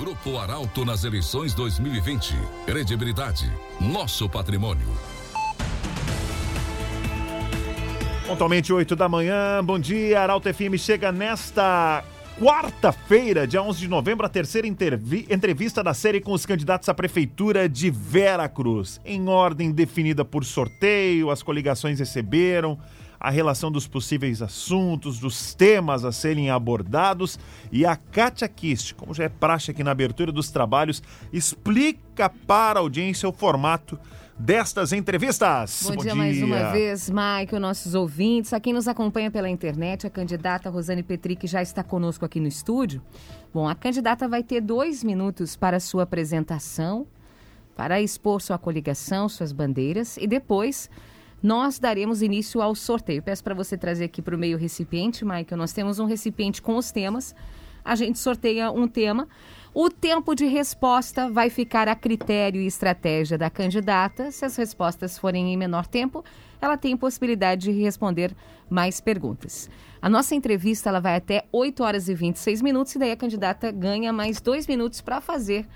Grupo Arauto nas eleições 2020. Credibilidade, nosso patrimônio. Pontualmente 8 da manhã, bom dia. Arauto FM chega nesta quarta-feira, dia 11 de novembro, a terceira entrevista da série com os candidatos à prefeitura de Vera Cruz. Em ordem definida por sorteio, as coligações receberam a relação dos possíveis assuntos, dos temas a serem abordados e a Kátia Kist, como já é praxe aqui na abertura dos trabalhos, explica para a audiência o formato destas entrevistas. Bom, Bom dia, dia, mais uma vez, Mike, nossos ouvintes, a quem nos acompanha pela internet, a candidata Rosane Petri, que já está conosco aqui no estúdio. Bom, a candidata vai ter dois minutos para sua apresentação, para expor sua coligação, suas bandeiras, e depois nós daremos início ao sorteio. Peço para você trazer aqui para o meio recipiente, Michael. Nós temos um recipiente com os temas. A gente sorteia um tema. O tempo de resposta vai ficar a critério e estratégia da candidata. Se as respostas forem em menor tempo, ela tem possibilidade de responder mais perguntas. A nossa entrevista ela vai até 8 horas e 26 minutos e daí a candidata ganha mais dois minutos para fazer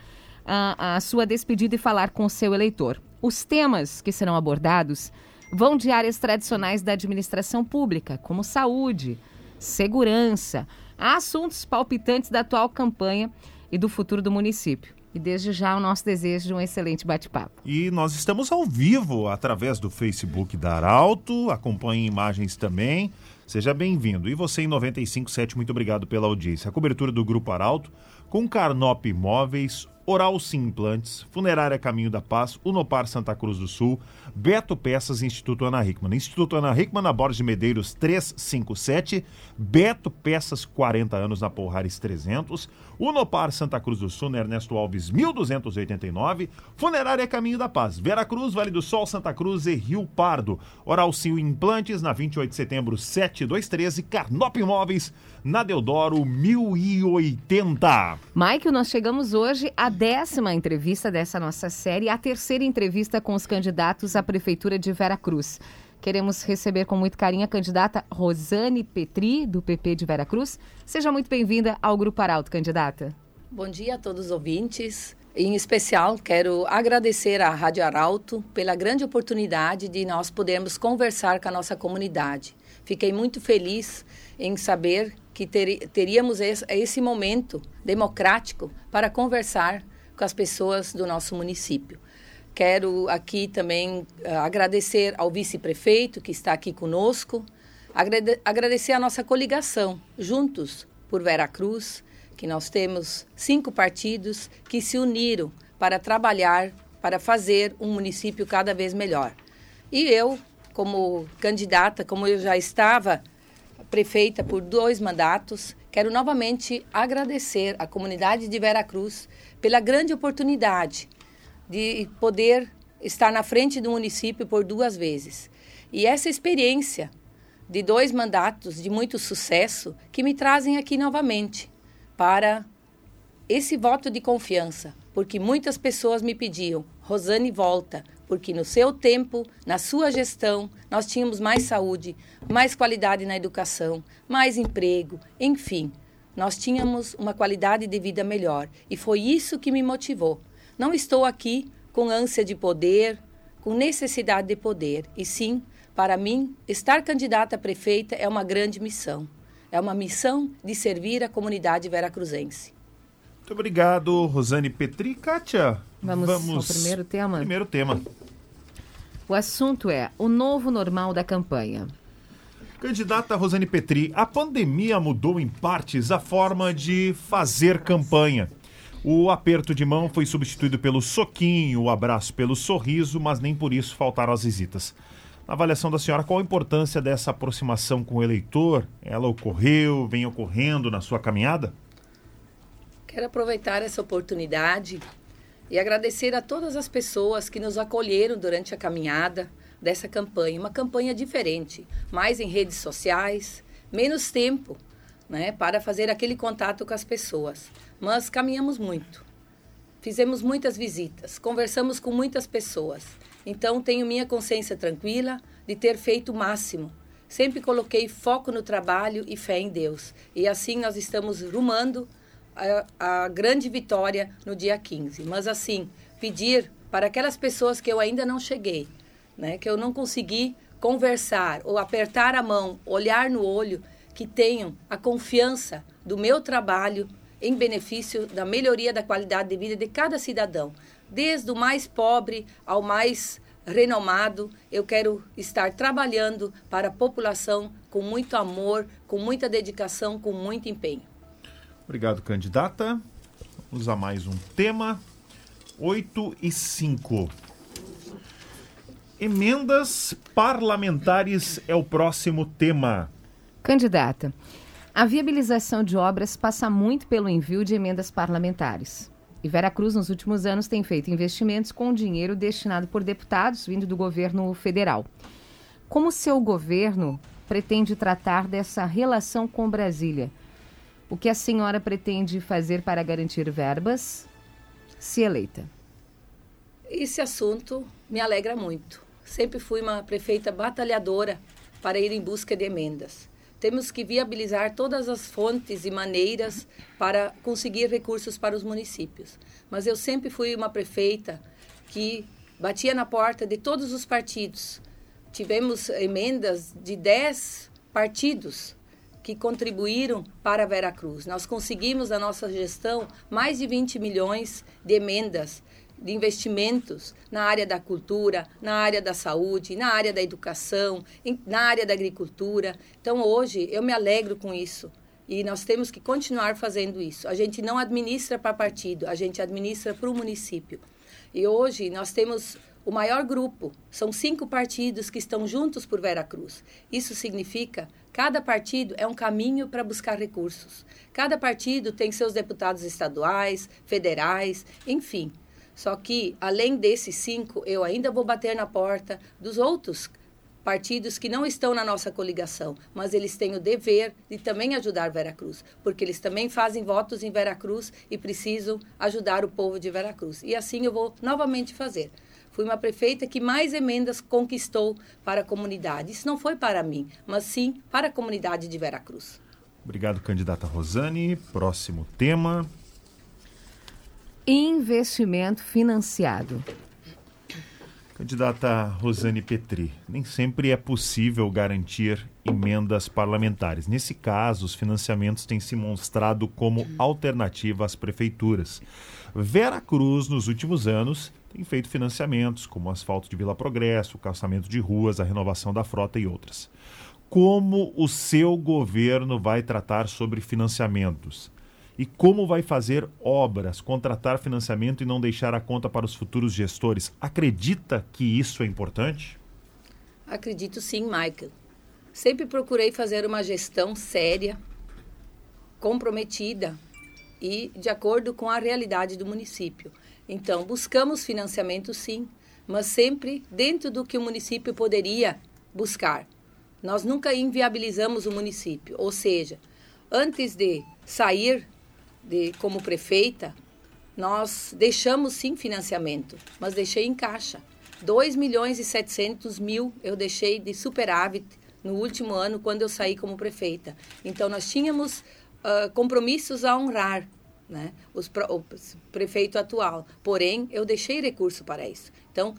a, a sua despedida e falar com o seu eleitor. Os temas que serão abordados vão de áreas tradicionais da administração pública, como saúde, segurança, a assuntos palpitantes da atual campanha e do futuro do município. E desde já o nosso desejo de um excelente bate-papo. E nós estamos ao vivo através do Facebook da Arauto, acompanhe imagens também. Seja bem-vindo. E você em 957, muito obrigado pela audiência. A cobertura do Grupo Arauto com Carnop Imóveis, Oral Sim Implantes, Funerária Caminho da Paz, Unopar Santa Cruz do Sul, Beto Peças Instituto Ana Hickman. Instituto Ana Hickman na Borges de Medeiros 357, Beto Peças 40 anos na Porrares 300, Unopar Santa Cruz do Sul, Ernesto Alves 1289, Funerária Caminho da Paz, Vera Cruz, Vale do Sol, Santa Cruz e Rio Pardo. Oral Sim Implantes na 28 de setembro 7213, Carnop Imóveis na Deodoro 1080. Mike, nós chegamos hoje à décima entrevista dessa nossa série, a terceira entrevista com os candidatos à Prefeitura de Vera Cruz. Queremos receber com muito carinho a candidata Rosane Petri, do PP de Vera Cruz. Seja muito bem-vinda ao Grupo Arauto, candidata. Bom dia a todos os ouvintes. Em especial, quero agradecer à Rádio Arauto pela grande oportunidade de nós podermos conversar com a nossa comunidade. Fiquei muito feliz em saber que ter, teríamos esse, esse momento democrático para conversar com as pessoas do nosso município. Quero aqui também uh, agradecer ao vice-prefeito que está aqui conosco, agrade agradecer a nossa coligação, Juntos por Veracruz, que nós temos cinco partidos que se uniram para trabalhar, para fazer um município cada vez melhor. E eu, como candidata, como eu já estava prefeita por dois mandatos, quero novamente agradecer à comunidade de Veracruz pela grande oportunidade de poder estar na frente do município por duas vezes. E essa experiência de dois mandatos de muito sucesso que me trazem aqui novamente para esse voto de confiança, porque muitas pessoas me pediam: Rosane, volta, porque no seu tempo, na sua gestão, nós tínhamos mais saúde, mais qualidade na educação, mais emprego, enfim, nós tínhamos uma qualidade de vida melhor. E foi isso que me motivou. Não estou aqui com ânsia de poder, com necessidade de poder, e sim, para mim, estar candidata a prefeita é uma grande missão. É uma missão de servir a comunidade veracruzense. Muito obrigado, Rosane Petri. Kátia, vamos, vamos ao primeiro tema? Primeiro tema. O assunto é o novo normal da campanha. Candidata Rosane Petri, a pandemia mudou em partes a forma de fazer campanha. O aperto de mão foi substituído pelo soquinho, o abraço pelo sorriso, mas nem por isso faltaram as visitas. Na avaliação da senhora, qual a importância dessa aproximação com o eleitor? Ela ocorreu, vem ocorrendo na sua caminhada? Quero aproveitar essa oportunidade e agradecer a todas as pessoas que nos acolheram durante a caminhada dessa campanha. Uma campanha diferente, mais em redes sociais, menos tempo né, para fazer aquele contato com as pessoas. Mas caminhamos muito. Fizemos muitas visitas, conversamos com muitas pessoas. Então tenho minha consciência tranquila de ter feito o máximo. Sempre coloquei foco no trabalho e fé em Deus. E assim nós estamos rumando a, a grande vitória no dia 15. Mas, assim, pedir para aquelas pessoas que eu ainda não cheguei, né, que eu não consegui conversar ou apertar a mão, olhar no olho, que tenham a confiança do meu trabalho em benefício da melhoria da qualidade de vida de cada cidadão, desde o mais pobre ao mais renomado. Eu quero estar trabalhando para a população com muito amor, com muita dedicação, com muito empenho. Obrigado, candidata. Vamos a mais um tema. 8 e 5. Emendas parlamentares é o próximo tema. Candidata, a viabilização de obras passa muito pelo envio de emendas parlamentares. E Veracruz, nos últimos anos, tem feito investimentos com dinheiro destinado por deputados vindo do governo federal. Como seu governo pretende tratar dessa relação com Brasília? O que a senhora pretende fazer para garantir verbas, se eleita? Esse assunto me alegra muito. Sempre fui uma prefeita batalhadora para ir em busca de emendas. Temos que viabilizar todas as fontes e maneiras para conseguir recursos para os municípios. Mas eu sempre fui uma prefeita que batia na porta de todos os partidos. Tivemos emendas de 10 partidos que contribuíram para Veracruz. Nós conseguimos, na nossa gestão, mais de 20 milhões de emendas de investimentos na área da cultura, na área da saúde, na área da educação, na área da agricultura. Então, hoje, eu me alegro com isso. E nós temos que continuar fazendo isso. A gente não administra para partido, a gente administra para o município. E hoje nós temos o maior grupo. São cinco partidos que estão juntos por Veracruz. Isso significa cada partido é um caminho para buscar recursos. Cada partido tem seus deputados estaduais, federais, enfim. Só que, além desses cinco, eu ainda vou bater na porta dos outros partidos que não estão na nossa coligação, mas eles têm o dever de também ajudar Veracruz, porque eles também fazem votos em Veracruz e precisam ajudar o povo de Veracruz. E assim eu vou novamente fazer. Fui uma prefeita que mais emendas conquistou para a comunidade. Isso não foi para mim, mas sim para a comunidade de Veracruz. Obrigado, candidata Rosane. Próximo tema. Investimento financiado. Candidata Rosane Petri, nem sempre é possível garantir emendas parlamentares. Nesse caso, os financiamentos têm se mostrado como alternativa às prefeituras. Vera Cruz, nos últimos anos, tem feito financiamentos, como asfalto de Vila Progresso, calçamento de ruas, a renovação da frota e outras. Como o seu governo vai tratar sobre financiamentos? e como vai fazer obras, contratar financiamento e não deixar a conta para os futuros gestores. Acredita que isso é importante? Acredito sim, Michael. Sempre procurei fazer uma gestão séria, comprometida e de acordo com a realidade do município. Então, buscamos financiamento sim, mas sempre dentro do que o município poderia buscar. Nós nunca inviabilizamos o município, ou seja, antes de sair de, como prefeita, nós deixamos sim financiamento, mas deixei em caixa. 2 milhões e 700 mil eu deixei de superávit no último ano, quando eu saí como prefeita. Então, nós tínhamos uh, compromissos a honrar, né? Os, o prefeito atual. Porém, eu deixei recurso para isso. Então,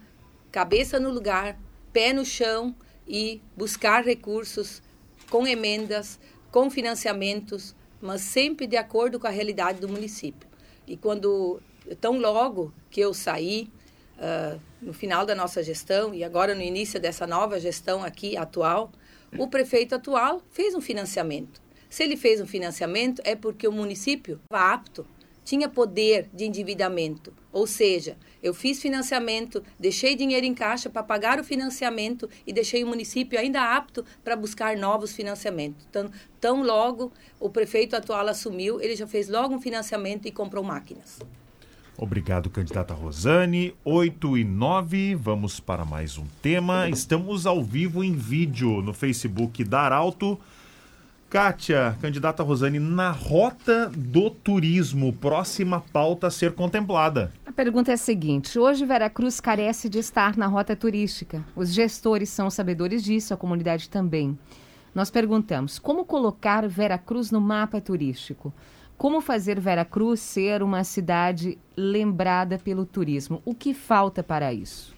cabeça no lugar, pé no chão e buscar recursos com emendas, com financiamentos, mas sempre de acordo com a realidade do município. E quando, tão logo que eu saí, uh, no final da nossa gestão e agora no início dessa nova gestão aqui atual, o prefeito atual fez um financiamento. Se ele fez um financiamento, é porque o município estava apto tinha poder de endividamento. Ou seja, eu fiz financiamento, deixei dinheiro em caixa para pagar o financiamento e deixei o município ainda apto para buscar novos financiamentos. Então, tão logo o prefeito atual assumiu, ele já fez logo um financiamento e comprou máquinas. Obrigado, candidata Rosane. 8 e 9, vamos para mais um tema. Estamos ao vivo em vídeo no Facebook da Arauto. Kátia, candidata Rosane, na rota do turismo, próxima pauta a ser contemplada. A pergunta é a seguinte: hoje Veracruz carece de estar na rota turística. Os gestores são sabedores disso, a comunidade também. Nós perguntamos como colocar Veracruz no mapa turístico. Como fazer Veracruz ser uma cidade lembrada pelo turismo? O que falta para isso?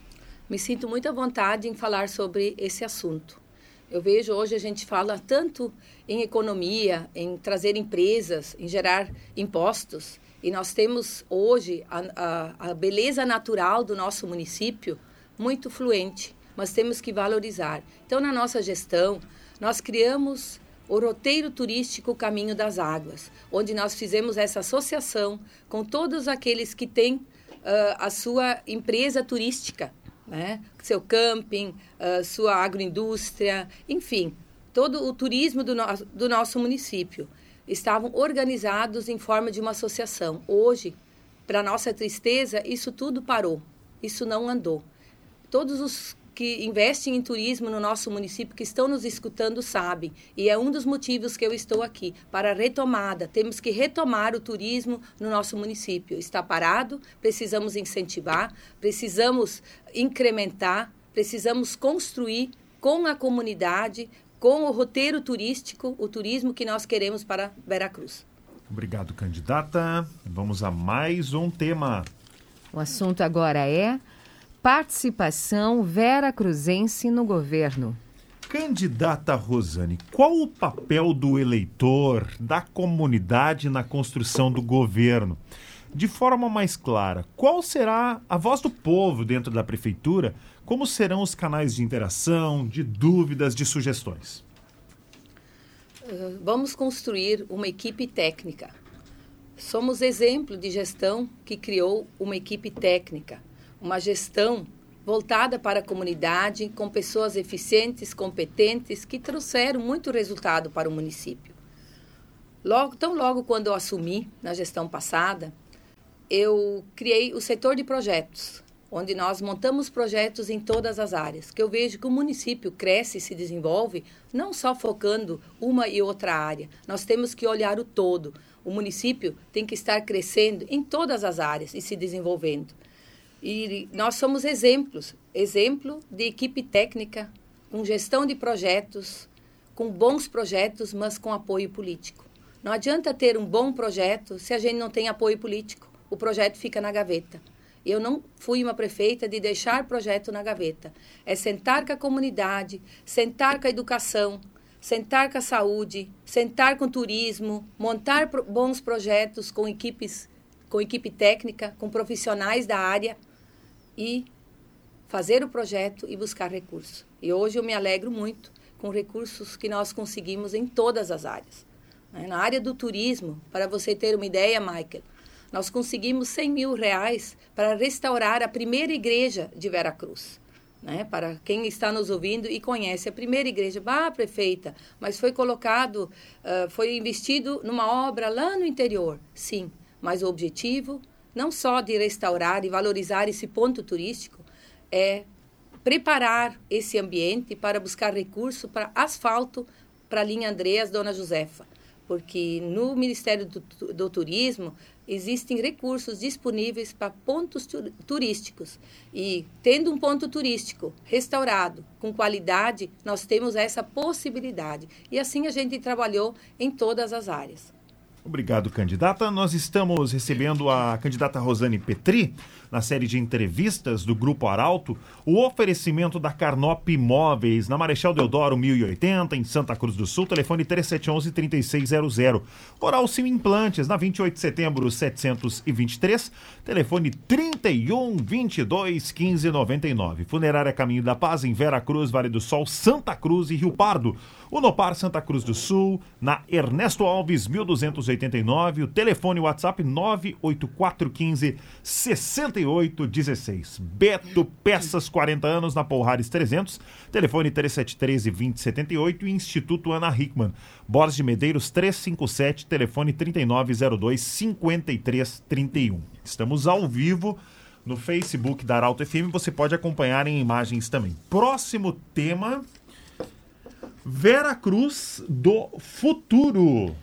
Me sinto muito à vontade em falar sobre esse assunto. Eu vejo hoje a gente fala tanto em economia, em trazer empresas, em gerar impostos, e nós temos hoje a, a, a beleza natural do nosso município muito fluente, mas temos que valorizar. Então, na nossa gestão, nós criamos o roteiro turístico Caminho das Águas, onde nós fizemos essa associação com todos aqueles que têm uh, a sua empresa turística né? seu camping, uh, sua agroindústria, enfim, todo o turismo do, no do nosso município estavam organizados em forma de uma associação. Hoje, para nossa tristeza, isso tudo parou, isso não andou. Todos os que investem em turismo no nosso município, que estão nos escutando, sabem. E é um dos motivos que eu estou aqui, para a retomada. Temos que retomar o turismo no nosso município. Está parado, precisamos incentivar, precisamos incrementar, precisamos construir com a comunidade, com o roteiro turístico, o turismo que nós queremos para Veracruz. Obrigado, candidata. Vamos a mais um tema. O assunto agora é participação Vera Cruzense no governo. Candidata Rosane, qual o papel do eleitor, da comunidade na construção do governo? De forma mais clara, qual será a voz do povo dentro da prefeitura? Como serão os canais de interação, de dúvidas, de sugestões? Uh, vamos construir uma equipe técnica. Somos exemplo de gestão que criou uma equipe técnica uma gestão voltada para a comunidade, com pessoas eficientes, competentes, que trouxeram muito resultado para o município. Logo, tão logo quando eu assumi, na gestão passada, eu criei o setor de projetos, onde nós montamos projetos em todas as áreas, que eu vejo que o município cresce e se desenvolve não só focando uma e outra área. Nós temos que olhar o todo. O município tem que estar crescendo em todas as áreas e se desenvolvendo. E nós somos exemplos, exemplo de equipe técnica, com gestão de projetos, com bons projetos, mas com apoio político. Não adianta ter um bom projeto se a gente não tem apoio político. O projeto fica na gaveta. Eu não fui uma prefeita de deixar projeto na gaveta. É sentar com a comunidade, sentar com a educação, sentar com a saúde, sentar com o turismo, montar bons projetos com equipes, com equipe técnica, com profissionais da área e fazer o projeto e buscar recursos. E hoje eu me alegro muito com recursos que nós conseguimos em todas as áreas. Né? Na área do turismo, para você ter uma ideia, Michael, nós conseguimos 100 mil reais para restaurar a primeira igreja de Veracruz. Né? Para quem está nos ouvindo e conhece a primeira igreja, bah, prefeita, mas foi colocado, uh, foi investido numa obra lá no interior. Sim, mas o objetivo não só de restaurar e valorizar esse ponto turístico, é preparar esse ambiente para buscar recurso para asfalto para a linha Andreas Dona Josefa, porque no Ministério do, do Turismo existem recursos disponíveis para pontos turísticos e tendo um ponto turístico restaurado com qualidade, nós temos essa possibilidade. E assim a gente trabalhou em todas as áreas. Obrigado, candidata. Nós estamos recebendo a candidata Rosane Petri na série de entrevistas do Grupo Arauto, o oferecimento da Carnop Imóveis, na Marechal Deodoro 1080, em Santa Cruz do Sul, telefone 3711-3600. Oral Sim Implantes, na 28 de setembro 723, telefone 3122 1599. Funerária Caminho da Paz, em Vera Cruz, Vale do Sol, Santa Cruz e Rio Pardo. O Nopar Santa Cruz do Sul, na Ernesto Alves 1289, o telefone WhatsApp 98415 60 6816. Beto Peças 40 anos na Polhares 300, telefone 3713 2078 e Instituto Ana Hickman. Borges de Medeiros 357, telefone 3902 5331. Estamos ao vivo no Facebook da Arauto FM, você pode acompanhar em imagens também. Próximo tema Vera Cruz do futuro.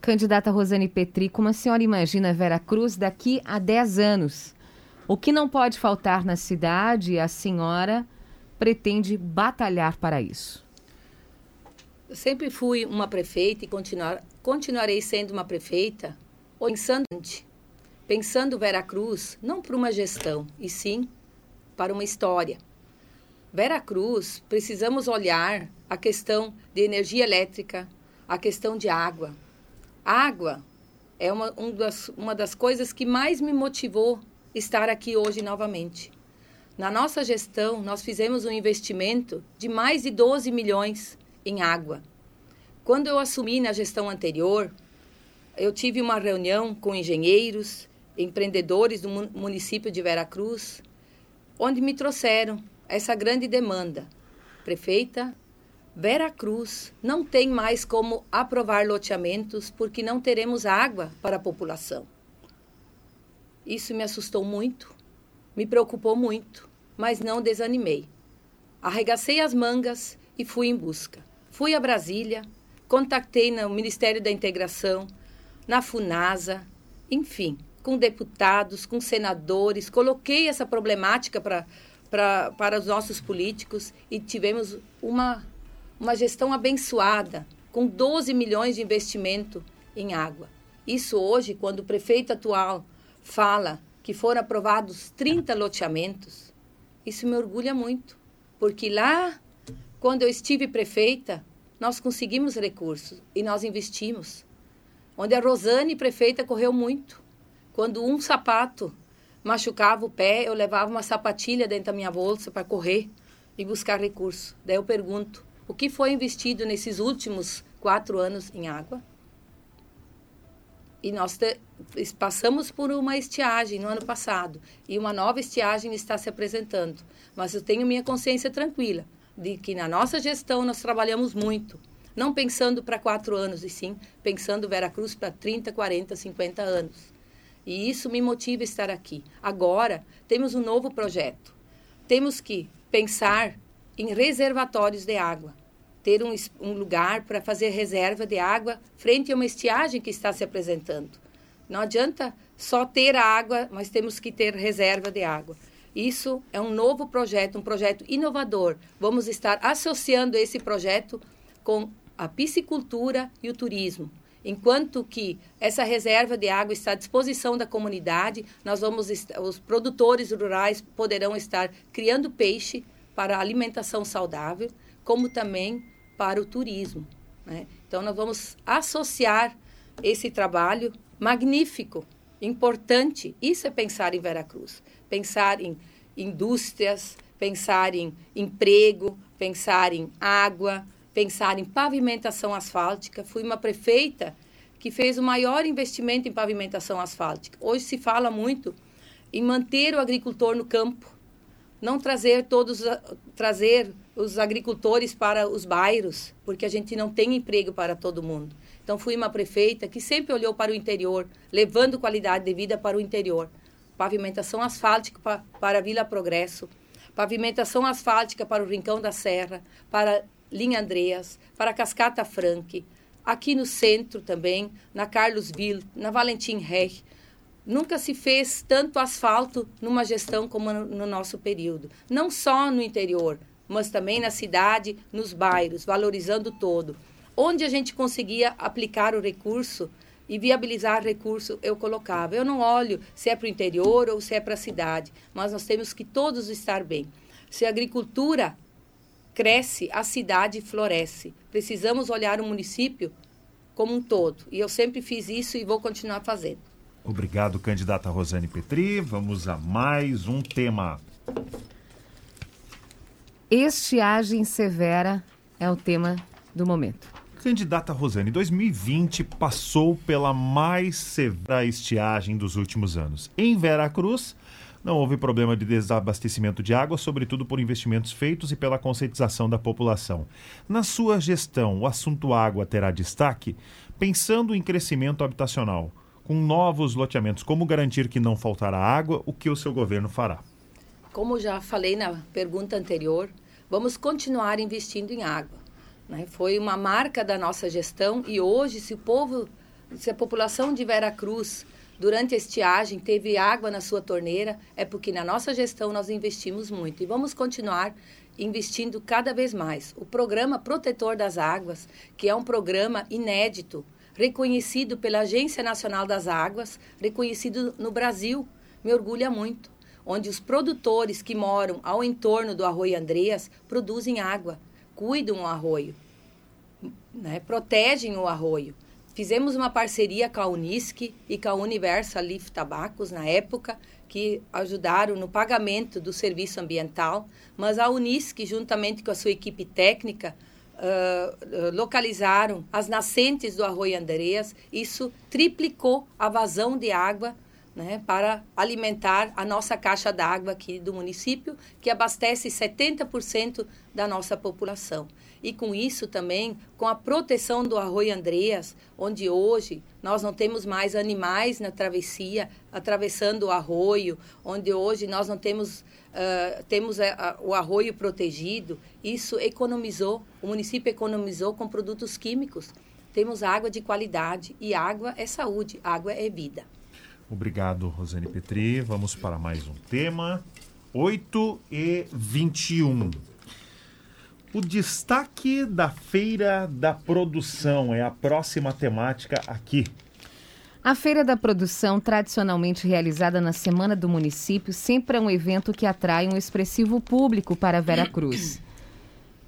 Candidata Rosane Petri, como a senhora imagina Vera Cruz daqui a 10 anos? O que não pode faltar na cidade, a senhora pretende batalhar para isso? Eu sempre fui uma prefeita e continuar, continuarei sendo uma prefeita Pensando, pensando Veracruz não para uma gestão, e sim para uma história. Veracruz, precisamos olhar a questão de energia elétrica, a questão de água. Água é uma, um das, uma das coisas que mais me motivou estar aqui hoje novamente. Na nossa gestão, nós fizemos um investimento de mais de 12 milhões em água. Quando eu assumi na gestão anterior, eu tive uma reunião com engenheiros, empreendedores do município de Veracruz, onde me trouxeram essa grande demanda. Prefeita, Veracruz não tem mais como aprovar loteamentos porque não teremos água para a população. Isso me assustou muito, me preocupou muito, mas não desanimei. Arregacei as mangas e fui em busca. Fui a Brasília, contactei no Ministério da Integração, na FUNASA, enfim, com deputados, com senadores, coloquei essa problemática para para os nossos políticos e tivemos uma, uma gestão abençoada, com 12 milhões de investimento em água. Isso hoje, quando o prefeito atual fala que foram aprovados 30 loteamentos, isso me orgulha muito, porque lá, quando eu estive prefeita, nós conseguimos recursos e nós investimos. Onde a Rosane, prefeita, correu muito. Quando um sapato machucava o pé, eu levava uma sapatilha dentro da minha bolsa para correr e buscar recurso. Daí eu pergunto, o que foi investido nesses últimos quatro anos em água? E nós te, passamos por uma estiagem no ano passado e uma nova estiagem está se apresentando. Mas eu tenho minha consciência tranquila de que na nossa gestão nós trabalhamos muito, não pensando para quatro anos, e sim pensando Veracruz para 30, 40, 50 anos. E isso me motiva a estar aqui. Agora, temos um novo projeto. Temos que pensar em reservatórios de água, ter um, um lugar para fazer reserva de água frente a uma estiagem que está se apresentando. Não adianta só ter água, mas temos que ter reserva de água. Isso é um novo projeto, um projeto inovador. Vamos estar associando esse projeto com a piscicultura e o turismo. Enquanto que essa reserva de água está à disposição da comunidade, nós vamos os produtores rurais poderão estar criando peixe para alimentação saudável, como também para o turismo. Né? Então, nós vamos associar esse trabalho magnífico, importante. Isso é pensar em Veracruz. Pensar em indústrias, pensar em emprego, pensar em água, pensar em pavimentação asfáltica. Fui uma prefeita que fez o maior investimento em pavimentação asfáltica. Hoje se fala muito em manter o agricultor no campo, não trazer todos trazer os agricultores para os bairros, porque a gente não tem emprego para todo mundo. Então fui uma prefeita que sempre olhou para o interior, levando qualidade de vida para o interior. Pavimentação asfáltica para, a Vila Progresso, pavimentação asfáltica para o Rincão da Serra, para Linha Andreas, para Cascata Frank, aqui no centro também, na Carlos Ville, na Valentim Reich, Nunca se fez tanto asfalto numa gestão como no nosso período. Não só no interior, mas também na cidade, nos bairros, valorizando todo. Onde a gente conseguia aplicar o recurso e viabilizar recurso, eu colocava. Eu não olho se é para o interior ou se é para a cidade, mas nós temos que todos estar bem. Se a agricultura cresce, a cidade floresce. Precisamos olhar o município como um todo. E eu sempre fiz isso e vou continuar fazendo. Obrigado, candidata Rosane Petri. Vamos a mais um tema. Estiagem severa é o tema do momento. Candidata Rosane, 2020 passou pela mais severa estiagem dos últimos anos. Em Veracruz, não houve problema de desabastecimento de água, sobretudo por investimentos feitos e pela conscientização da população. Na sua gestão, o assunto água terá destaque, pensando em crescimento habitacional com novos loteamentos. Como garantir que não faltará água? O que o seu governo fará? Como já falei na pergunta anterior, vamos continuar investindo em água. Né? Foi uma marca da nossa gestão e hoje, se o povo, se a população de Vera Cruz durante a estiagem teve água na sua torneira, é porque na nossa gestão nós investimos muito e vamos continuar investindo cada vez mais. O programa Protetor das Águas, que é um programa inédito, reconhecido pela Agência Nacional das Águas, reconhecido no Brasil. Me orgulha muito. Onde os produtores que moram ao entorno do Arroio Andreas produzem água, cuidam o arroio, né? protegem o arroio. Fizemos uma parceria com a Unisc e com a Universal Leaf Tabacos na época, que ajudaram no pagamento do serviço ambiental, mas a Unisc, juntamente com a sua equipe técnica, uh, localizaram as nascentes do Arroio Andreas. Isso triplicou a vazão de água né, para alimentar a nossa caixa d'água aqui do município, que abastece 70% da nossa população e com isso também, com a proteção do Arroio Andreas, onde hoje nós não temos mais animais na travessia, atravessando o arroio, onde hoje nós não temos, uh, temos uh, o arroio protegido, isso economizou, o município economizou com produtos químicos. Temos água de qualidade e água é saúde, água é vida. Obrigado, Rosane Petri. Vamos para mais um tema. 8 e 21. O destaque da Feira da Produção é a próxima temática aqui. A Feira da Produção, tradicionalmente realizada na Semana do Município, sempre é um evento que atrai um expressivo público para Vera Cruz.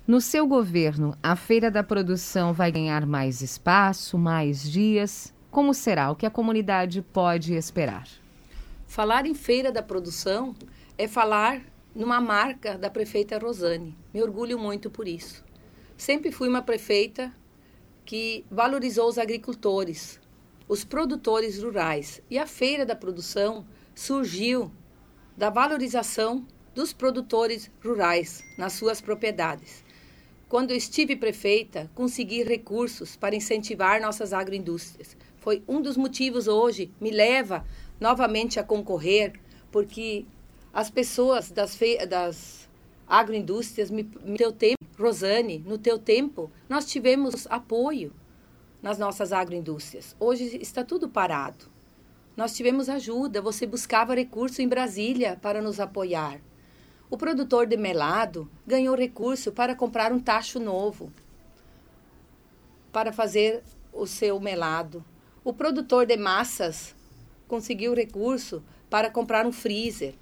No seu governo, a Feira da Produção vai ganhar mais espaço, mais dias? Como será? O que a comunidade pode esperar? Falar em Feira da Produção é falar numa marca da prefeita Rosane. Me orgulho muito por isso. Sempre fui uma prefeita que valorizou os agricultores, os produtores rurais. E a Feira da Produção surgiu da valorização dos produtores rurais nas suas propriedades. Quando eu estive prefeita, consegui recursos para incentivar nossas agroindústrias. Foi um dos motivos hoje me leva novamente a concorrer, porque as pessoas das, das agroindústrias, no teu tempo, Rosane, no teu tempo, nós tivemos apoio nas nossas agroindústrias. Hoje está tudo parado. Nós tivemos ajuda, você buscava recurso em Brasília para nos apoiar. O produtor de melado ganhou recurso para comprar um tacho novo para fazer o seu melado. O produtor de massas conseguiu recurso para comprar um freezer.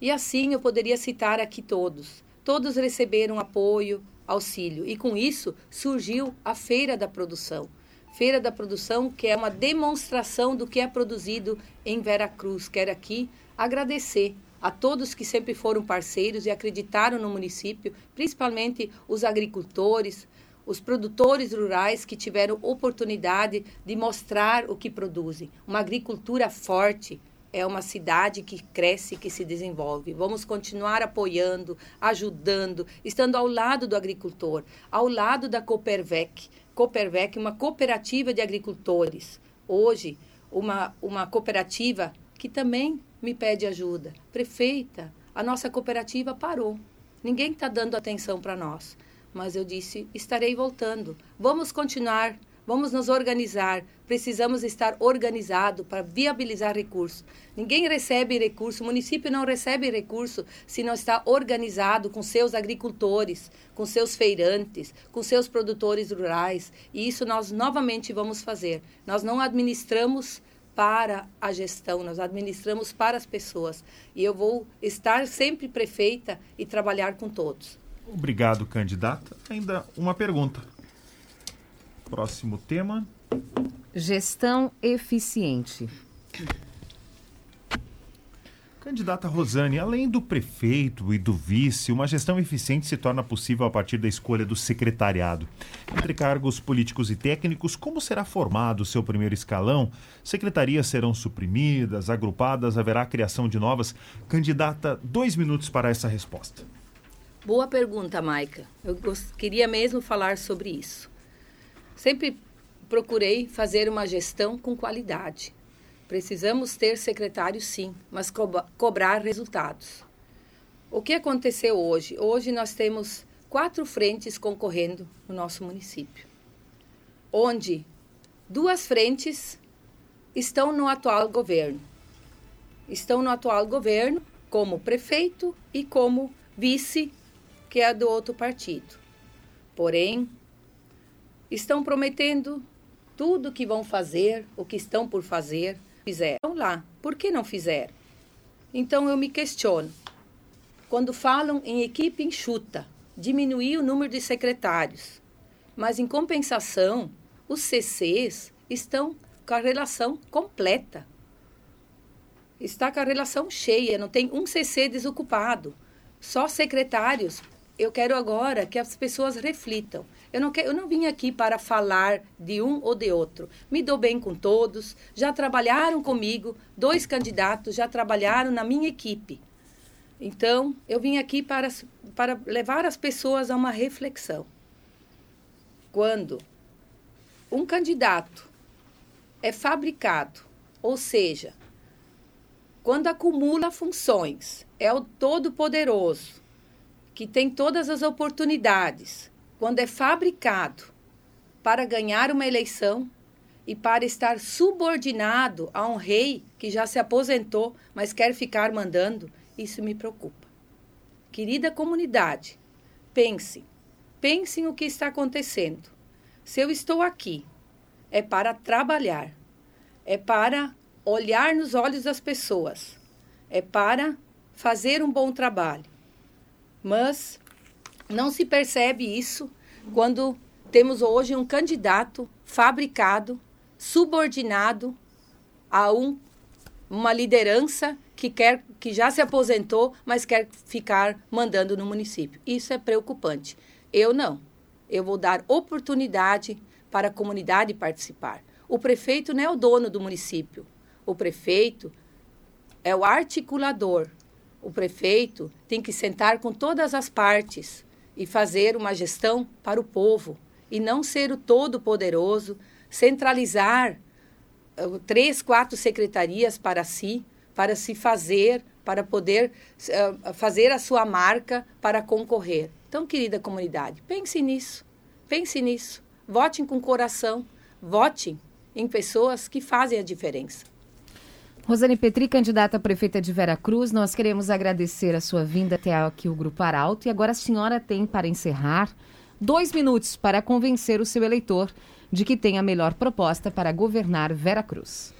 E assim eu poderia citar aqui todos. Todos receberam apoio, auxílio. E com isso surgiu a Feira da Produção. Feira da Produção, que é uma demonstração do que é produzido em Veracruz. Quero aqui agradecer a todos que sempre foram parceiros e acreditaram no município, principalmente os agricultores, os produtores rurais que tiveram oportunidade de mostrar o que produzem. Uma agricultura forte, é uma cidade que cresce, que se desenvolve. Vamos continuar apoiando, ajudando, estando ao lado do agricultor, ao lado da Coopervec. Coopervec, uma cooperativa de agricultores. Hoje, uma, uma cooperativa que também me pede ajuda. Prefeita, a nossa cooperativa parou. Ninguém está dando atenção para nós. Mas eu disse: estarei voltando. Vamos continuar Vamos nos organizar. Precisamos estar organizado para viabilizar recursos. Ninguém recebe recurso, o município não recebe recurso se não está organizado com seus agricultores, com seus feirantes, com seus produtores rurais. E isso nós novamente vamos fazer. Nós não administramos para a gestão, nós administramos para as pessoas. E eu vou estar sempre prefeita e trabalhar com todos. Obrigado, candidata. Ainda uma pergunta. Próximo tema. Gestão eficiente. Candidata Rosane, além do prefeito e do vice, uma gestão eficiente se torna possível a partir da escolha do secretariado. Entre cargos políticos e técnicos, como será formado o seu primeiro escalão? Secretarias serão suprimidas, agrupadas, haverá criação de novas? Candidata, dois minutos para essa resposta. Boa pergunta, Maica. Eu queria mesmo falar sobre isso. Sempre procurei fazer uma gestão com qualidade. Precisamos ter secretário, sim, mas co cobrar resultados. O que aconteceu hoje? Hoje nós temos quatro frentes concorrendo no nosso município, onde duas frentes estão no atual governo. Estão no atual governo como prefeito e como vice, que é do outro partido. Porém, estão prometendo tudo que vão fazer, o que estão por fazer, fizeram lá. Por que não fizeram? Então eu me questiono. Quando falam em equipe enxuta, diminuir o número de secretários, mas em compensação, os CCs estão com a relação completa. Está com a relação cheia, não tem um CC desocupado. Só secretários. Eu quero agora que as pessoas reflitam. Eu não, quero, eu não vim aqui para falar de um ou de outro. Me dou bem com todos, já trabalharam comigo, dois candidatos já trabalharam na minha equipe. Então, eu vim aqui para, para levar as pessoas a uma reflexão. Quando um candidato é fabricado, ou seja, quando acumula funções, é o todo-poderoso, que tem todas as oportunidades, quando é fabricado para ganhar uma eleição e para estar subordinado a um rei que já se aposentou, mas quer ficar mandando, isso me preocupa. Querida comunidade, pense, pense no que está acontecendo. Se eu estou aqui é para trabalhar, é para olhar nos olhos das pessoas, é para fazer um bom trabalho. Mas não se percebe isso quando temos hoje um candidato fabricado, subordinado a um, uma liderança que quer que já se aposentou, mas quer ficar mandando no município. Isso é preocupante. Eu não. Eu vou dar oportunidade para a comunidade participar. O prefeito não é o dono do município. O prefeito é o articulador. O prefeito tem que sentar com todas as partes e fazer uma gestão para o povo e não ser o todo-poderoso, centralizar uh, três, quatro secretarias para si, para se fazer, para poder uh, fazer a sua marca para concorrer. Então, querida comunidade, pense nisso. Pense nisso. Votem com coração. Votem em pessoas que fazem a diferença. Rosane Petri, candidata a prefeita de Vera Cruz, nós queremos agradecer a sua vinda até aqui o Grupo Arauto. E agora a senhora tem, para encerrar, dois minutos para convencer o seu eleitor de que tem a melhor proposta para governar Vera Cruz.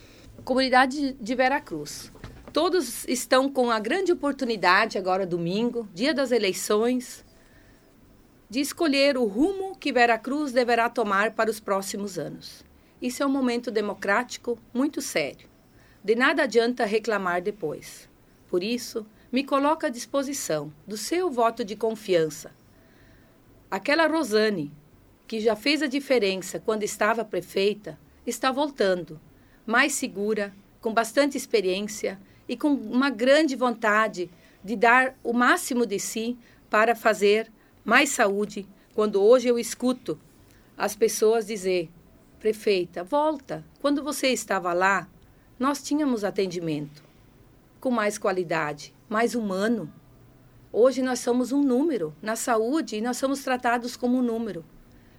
Comunidade de Vera Cruz. Todos estão com a grande oportunidade, agora domingo, dia das eleições, de escolher o rumo que Veracruz deverá tomar para os próximos anos. Isso é um momento democrático muito sério. De nada adianta reclamar depois. Por isso, me coloco à disposição do seu voto de confiança. Aquela Rosane, que já fez a diferença quando estava prefeita, está voltando, mais segura, com bastante experiência e com uma grande vontade de dar o máximo de si para fazer mais saúde, quando hoje eu escuto as pessoas dizer: prefeita, volta. Quando você estava lá, nós tínhamos atendimento com mais qualidade, mais humano. Hoje nós somos um número na saúde e nós somos tratados como um número.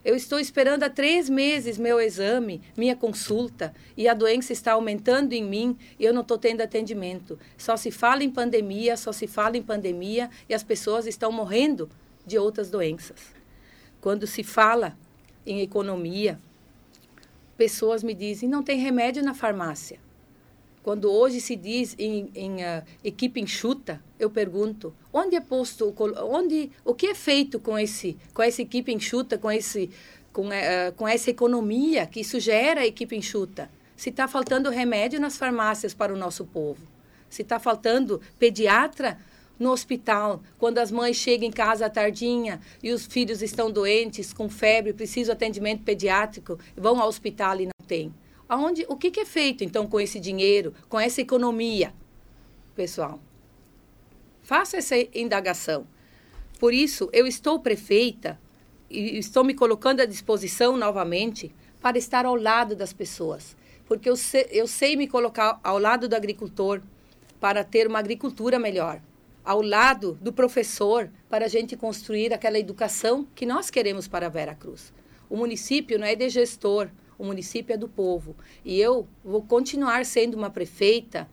Eu estou esperando há três meses meu exame, minha consulta, e a doença está aumentando em mim e eu não estou tendo atendimento. Só se fala em pandemia, só se fala em pandemia e as pessoas estão morrendo de outras doenças. Quando se fala em economia, pessoas me dizem: não tem remédio na farmácia. Quando hoje se diz em, em uh, equipe enxuta, eu pergunto: onde é posto, onde, o que é feito com esse, com essa equipe enxuta, com esse, com, uh, com essa economia que isso gera a equipe enxuta? Se está faltando remédio nas farmácias para o nosso povo, se está faltando pediatra no hospital, quando as mães chegam em casa à tardinha e os filhos estão doentes, com febre, precisam de atendimento pediátrico, vão ao hospital e não tem. Aonde, o que, que é feito, então, com esse dinheiro, com essa economia? Pessoal, faça essa indagação. Por isso, eu estou prefeita e estou me colocando à disposição novamente para estar ao lado das pessoas. Porque eu sei, eu sei me colocar ao lado do agricultor para ter uma agricultura melhor ao lado do professor para a gente construir aquela educação que nós queremos para Vera Cruz. O município não é de gestor, o município é do povo. E eu vou continuar sendo uma prefeita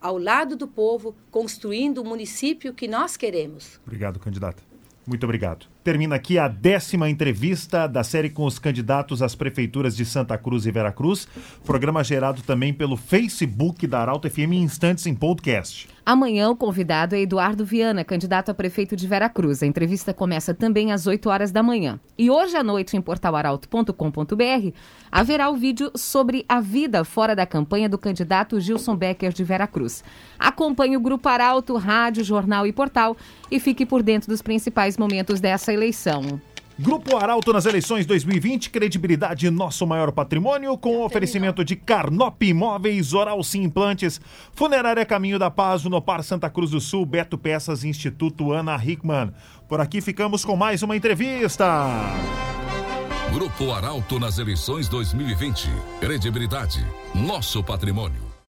ao lado do povo, construindo o município que nós queremos. Obrigado, candidata. Muito obrigado. Termina aqui a décima entrevista da série com os candidatos às prefeituras de Santa Cruz e Veracruz. Programa gerado também pelo Facebook da Arauto FM instantes em podcast. Amanhã o convidado é Eduardo Viana, candidato a prefeito de Veracruz. A entrevista começa também às 8 horas da manhã. E hoje à noite em portalaralto.com.br haverá o vídeo sobre a vida fora da campanha do candidato Gilson Becker de Veracruz. Acompanhe o Grupo Arauto, rádio, jornal e portal e fique por dentro dos principais momentos dessa eleição. Grupo Arauto nas eleições 2020, credibilidade nosso maior patrimônio, com oferecimento de Carnop Imóveis, Oral Sim Implantes, Funerária Caminho da Paz, Unopar Santa Cruz do Sul, Beto Peças, Instituto Ana Hickman. Por aqui ficamos com mais uma entrevista. Grupo Arauto nas eleições 2020, credibilidade, nosso patrimônio.